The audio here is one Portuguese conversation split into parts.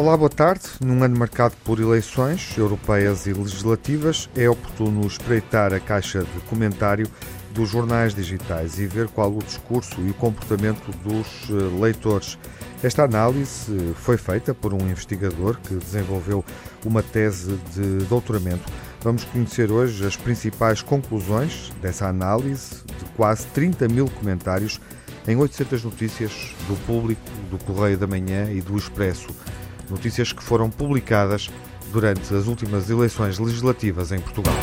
Olá, boa tarde. Num ano marcado por eleições europeias e legislativas, é oportuno espreitar a caixa de comentário dos jornais digitais e ver qual o discurso e o comportamento dos eh, leitores. Esta análise foi feita por um investigador que desenvolveu uma tese de doutoramento. Vamos conhecer hoje as principais conclusões dessa análise de quase 30 mil comentários em 800 notícias do Público, do Correio da Manhã e do Expresso. Notícias que foram publicadas durante as últimas eleições legislativas em Portugal.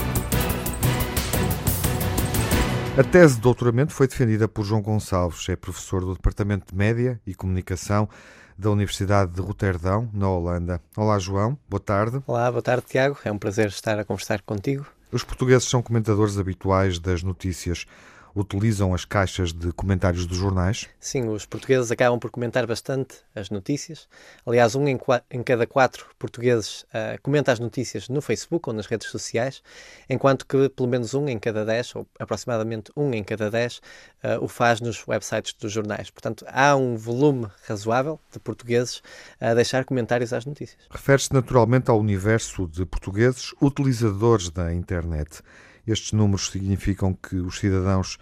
A tese de doutoramento foi defendida por João Gonçalves, é professor do Departamento de Média e Comunicação da Universidade de Roterdão, na Holanda. Olá, João, boa tarde. Olá, boa tarde, Tiago. É um prazer estar a conversar contigo. Os portugueses são comentadores habituais das notícias utilizam as caixas de comentários dos jornais? Sim, os portugueses acabam por comentar bastante as notícias. Aliás, um em, em cada quatro portugueses uh, comenta as notícias no Facebook ou nas redes sociais, enquanto que pelo menos um em cada dez, ou aproximadamente um em cada dez, uh, o faz nos websites dos jornais. Portanto, há um volume razoável de portugueses a deixar comentários às notícias. Refere-se naturalmente ao universo de portugueses utilizadores da internet. Estes números significam que os cidadãos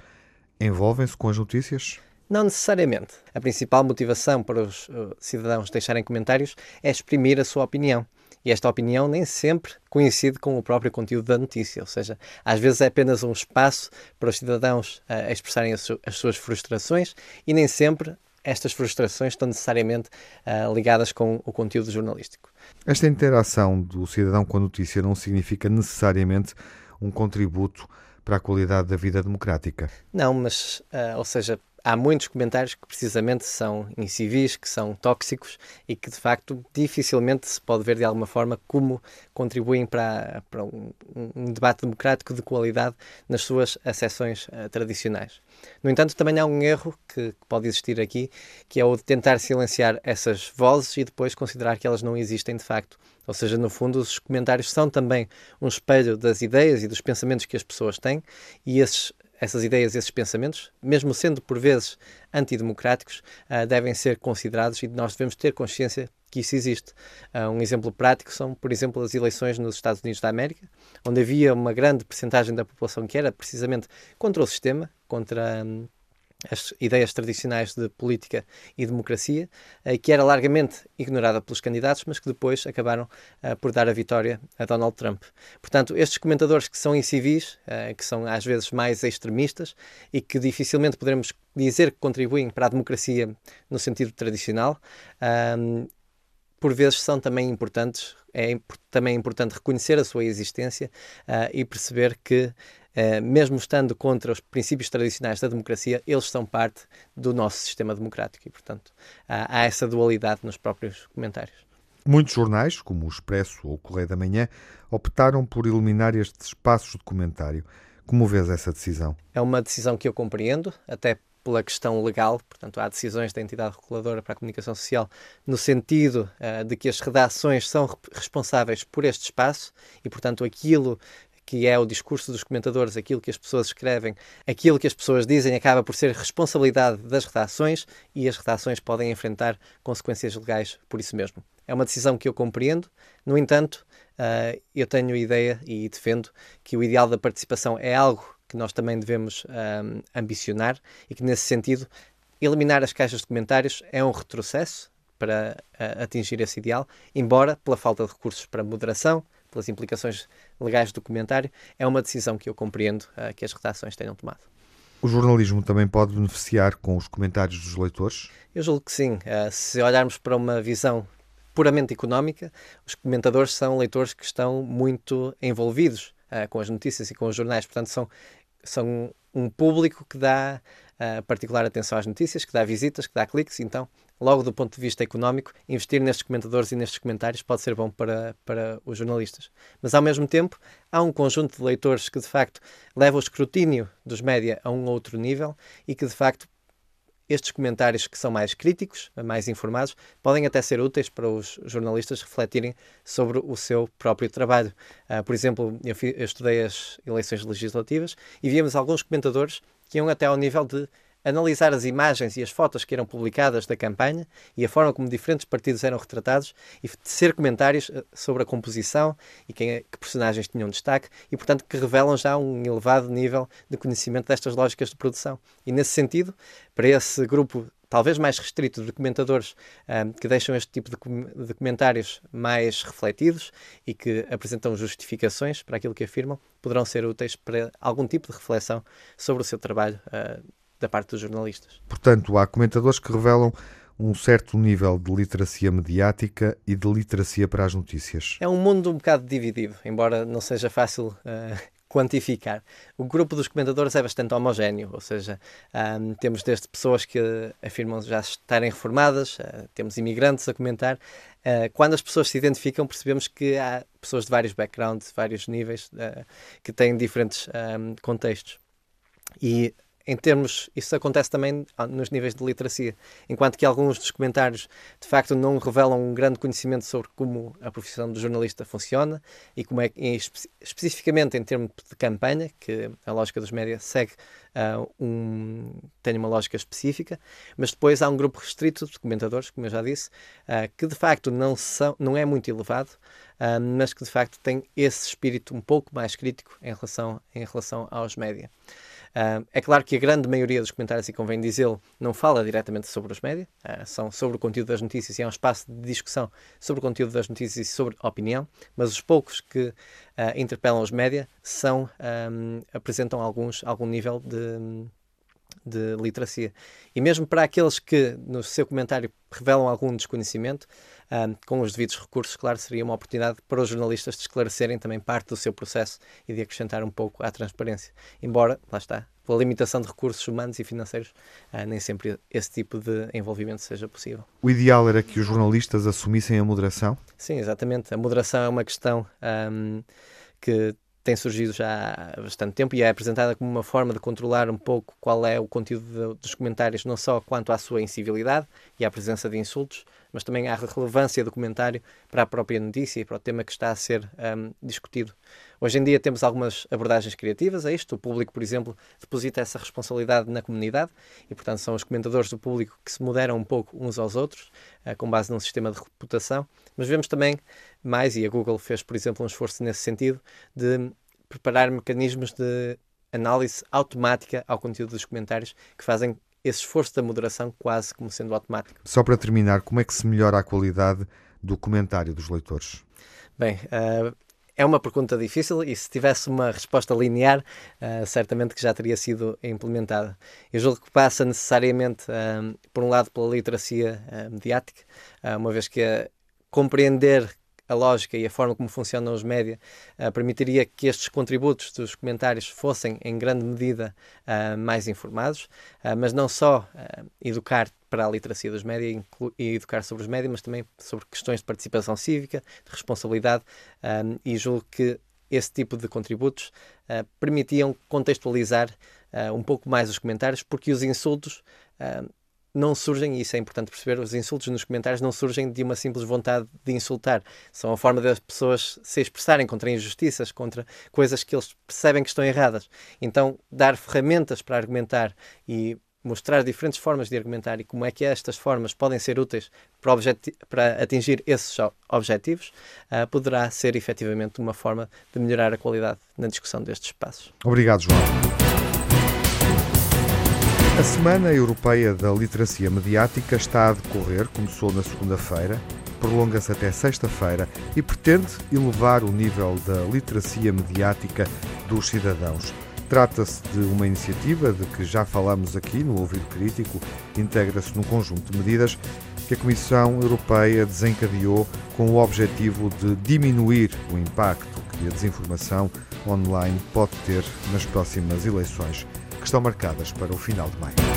envolvem-se com as notícias? Não necessariamente. A principal motivação para os uh, cidadãos deixarem comentários é exprimir a sua opinião. E esta opinião nem sempre coincide com o próprio conteúdo da notícia, ou seja, às vezes é apenas um espaço para os cidadãos uh, expressarem as, su as, suas frustrações e nem sempre estas frustrações estão necessariamente uh, ligadas com o conteúdo jornalístico. Esta interação do cidadão com a notícia não significa necessariamente um contributo para a qualidade da vida democrática. Não, mas, uh, ou seja, há muitos comentários que precisamente são incivis, que são tóxicos e que de facto dificilmente se pode ver de alguma forma como contribuem para, para um, um, debate democrático de qualidade nas suas acessões uh, tradicionais. No entanto, também há um erro que, que, pode existir aqui, que é o de tentar silenciar essas vozes e depois considerar que elas não existem de facto. Ou seja, no fundo, os comentários são também um espelho das ideias e dos pensamentos que as pessoas têm e esses essas ideias, esses pensamentos, mesmo sendo por vezes antidemocráticos, uh, devem ser considerados e nós devemos ter consciência que isso existe. Uh, um exemplo prático são, por exemplo, as eleições nos Estados Unidos da América, onde havia uma grande percentagem da população que era precisamente contra o sistema, contra um, as ideias tradicionais de política e democracia, eh, que era largamente ignorada pelos candidatos, mas que depois acabaram eh, por dar a vitória a Donald Trump. Portanto, estes comentadores que são incivis, eh, que são às vezes mais extremistas e que dificilmente poderemos dizer que contribuem para a democracia no sentido tradicional, por vezes são também importantes, é também importante reconhecer a sua existência e perceber que mesmo estando contra os princípios tradicionais da democracia, eles são parte do nosso sistema democrático e, portanto, há, há essa dualidade nos próprios comentários. Muitos jornais, como o Expresso ou o Correio da Manhã, optaram por eliminar estes espaços de comentário. Como vês essa decisão? É uma decisão que eu compreendo, até pela questão legal, portanto, há decisões da entidade reguladora para a comunicação social no sentido uh, de que as redações são responsáveis por este espaço e, portanto, aquilo que é o discurso dos comentadores, aquilo que as pessoas escrevem, aquilo que as pessoas dizem acaba por ser responsabilidade das redações e as redações podem enfrentar consequências legais por isso mesmo. É uma decisão que eu compreendo, no entanto, uh, eu tenho a ideia e defendo que o ideal da participação é algo que nós também devemos um, ah, ambicionar e que, nesse sentido, eliminar as caixas de comentários é um retrocesso para uh, atingir esse ideal, embora, pela falta de recursos para moderação, pelas implicações legais do comentário, é uma decisão que eu compreendo uh, que as redações tenham tomado. O jornalismo também pode beneficiar com os comentários dos leitores? Eu julgo que sim. Uh, se olharmos para uma visão puramente económica, os comentadores são leitores que estão muito envolvidos uh, com as notícias e com os jornais, portanto, são, são um público que dá uh, particular atenção às notícias, que dá visitas, que dá cliques, então logo do ponto de vista económico, investir nestes comentadores e nestes comentários pode ser bom para, para os jornalistas. Mas, ao mesmo tempo, há um conjunto de leitores que, de facto, leva o escrutínio dos média a um outro nível e que, de facto, estes comentários que são mais críticos, mais informados, podem até ser úteis para os jornalistas refletirem sobre o seu próprio trabalho. Uh, por exemplo, eu, eu, estudei as eleições legislativas e víamos alguns comentadores que iam até ao nível de analisar as imagens e as fotos que eram publicadas da campanha e a forma como diferentes partidos eram retratados e tecer comentários eh, sobre a composição e quem, é, que personagens tinham destaque e, portanto, que revelam já um elevado nível de conhecimento destas lógicas de produção. E, nesse sentido, para esse grupo talvez mais restrito de comentadores um, que deixam este tipo de, com de, comentários mais refletidos e que apresentam justificações para aquilo que afirmam, poderão ser úteis para algum tipo de reflexão sobre o seu trabalho uh, da parte dos jornalistas. Portanto, há comentadores que revelam um certo nível de literacia mediática e de literacia para as notícias. É um mundo um bocado dividido, embora não seja fácil uh, quantificar. O grupo dos comentadores é bastante homogéneo, ou seja, um, temos desde pessoas que afirmam já estarem reformadas, uh, temos imigrantes a comentar. Uh, quando as pessoas se identificam, percebemos que há pessoas de vários backgrounds, vários níveis, que têm diferentes um, contextos. E em termos, isso acontece também nos níveis de literacia, enquanto que alguns dos comentários de facto não revelam um grande conhecimento sobre como a profissão do jornalista funciona e como é espe especificamente em termos de campanha, que a lógica dos médias segue uh, um, tem uma lógica específica, mas depois há um grupo restrito de comentadores, como eu já disse, uh, que de facto não, são, não é muito elevado, uh, mas que de facto tem esse espírito um pouco mais crítico em relação, em relação aos média. Uh, é claro que a grande maioria dos comentários, e convém dizê-lo, não fala diretamente sobre os médias, uh, são sobre o conteúdo das notícias e é um espaço de discussão sobre o conteúdo das notícias e sobre opinião, mas os poucos que uh, interpelam os médias são, um, apresentam alguns, algum nível de, de literacia. E mesmo para aqueles que, no seu comentário, revelam algum desconhecimento, um, com os devidos recursos, claro, seria uma oportunidade para os jornalistas de esclarecerem também parte do seu processo e de acrescentar um pouco à transparência. Embora, lá está, pela limitação de recursos humanos e financeiros, uh, nem sempre esse tipo de envolvimento seja possível. O ideal era que os jornalistas assumissem a moderação? Sim, exatamente. A moderação é uma questão um, que tem surgido já há bastante tempo e é apresentada como uma forma de controlar um pouco qual é o conteúdo dos comentários, não só quanto à sua incivilidade e à presença de insultos, mas também à relevância do comentário para a própria notícia e para o tema que está a ser um, discutido. Hoje em dia temos algumas abordagens criativas a isto. O público, por exemplo, deposita essa responsabilidade na comunidade e, portanto, são os comentadores do público que se moderam um pouco uns aos outros, uh, com base num sistema de reputação. Mas vemos também mais, e a Google fez, por exemplo, um esforço nesse sentido, de preparar mecanismos de análise automática ao conteúdo dos comentários que fazem esse esforço da moderação quase como sendo automático. Só para terminar, como é que se melhora a qualidade do comentário dos leitores? Bem, uh, é uma pergunta difícil e se tivesse uma resposta linear, uh, certamente que já teria sido implementada. Eu julgo que passa necessariamente, uh, por um lado, pela literacia mediática, uma vez que compreender a lógica e a forma como funcionam os média uh, permitiria que estes contributos dos comentários fossem, em grande medida, uh, mais informados, uh, mas não só educar para a literacia dos média e educar sobre os média, mas também sobre questões de participação cívica, de responsabilidade, um, e julgo que esse tipo de contributos permitiam contextualizar um pouco mais os comentários, porque os insultos não surgem, e isso é importante perceber, os insultos nos comentários não surgem de uma simples vontade de insultar. São a forma das pessoas se expressarem contra injustiças, contra coisas que eles percebem que estão erradas. Então, dar ferramentas para argumentar e mostrar diferentes formas de argumentar e como é que estas formas podem ser úteis para, para atingir esses objetivos, uh, poderá ser efetivamente uma forma de melhorar a qualidade na discussão destes espaços. Obrigado, João. Semana Europeia da Literacia Mediática está a decorrer, começou na segunda-feira, prolonga-se até sexta-feira e pretende elevar o nível da literacia mediática dos cidadãos. Trata-se de uma iniciativa de que já falamos aqui no Ouvido Crítico, integra-se num conjunto de medidas que a Comissão Europeia desencadeou com o objetivo de diminuir o impacto que a desinformação online pode ter nas próximas eleições que estão marcadas para o final de maio.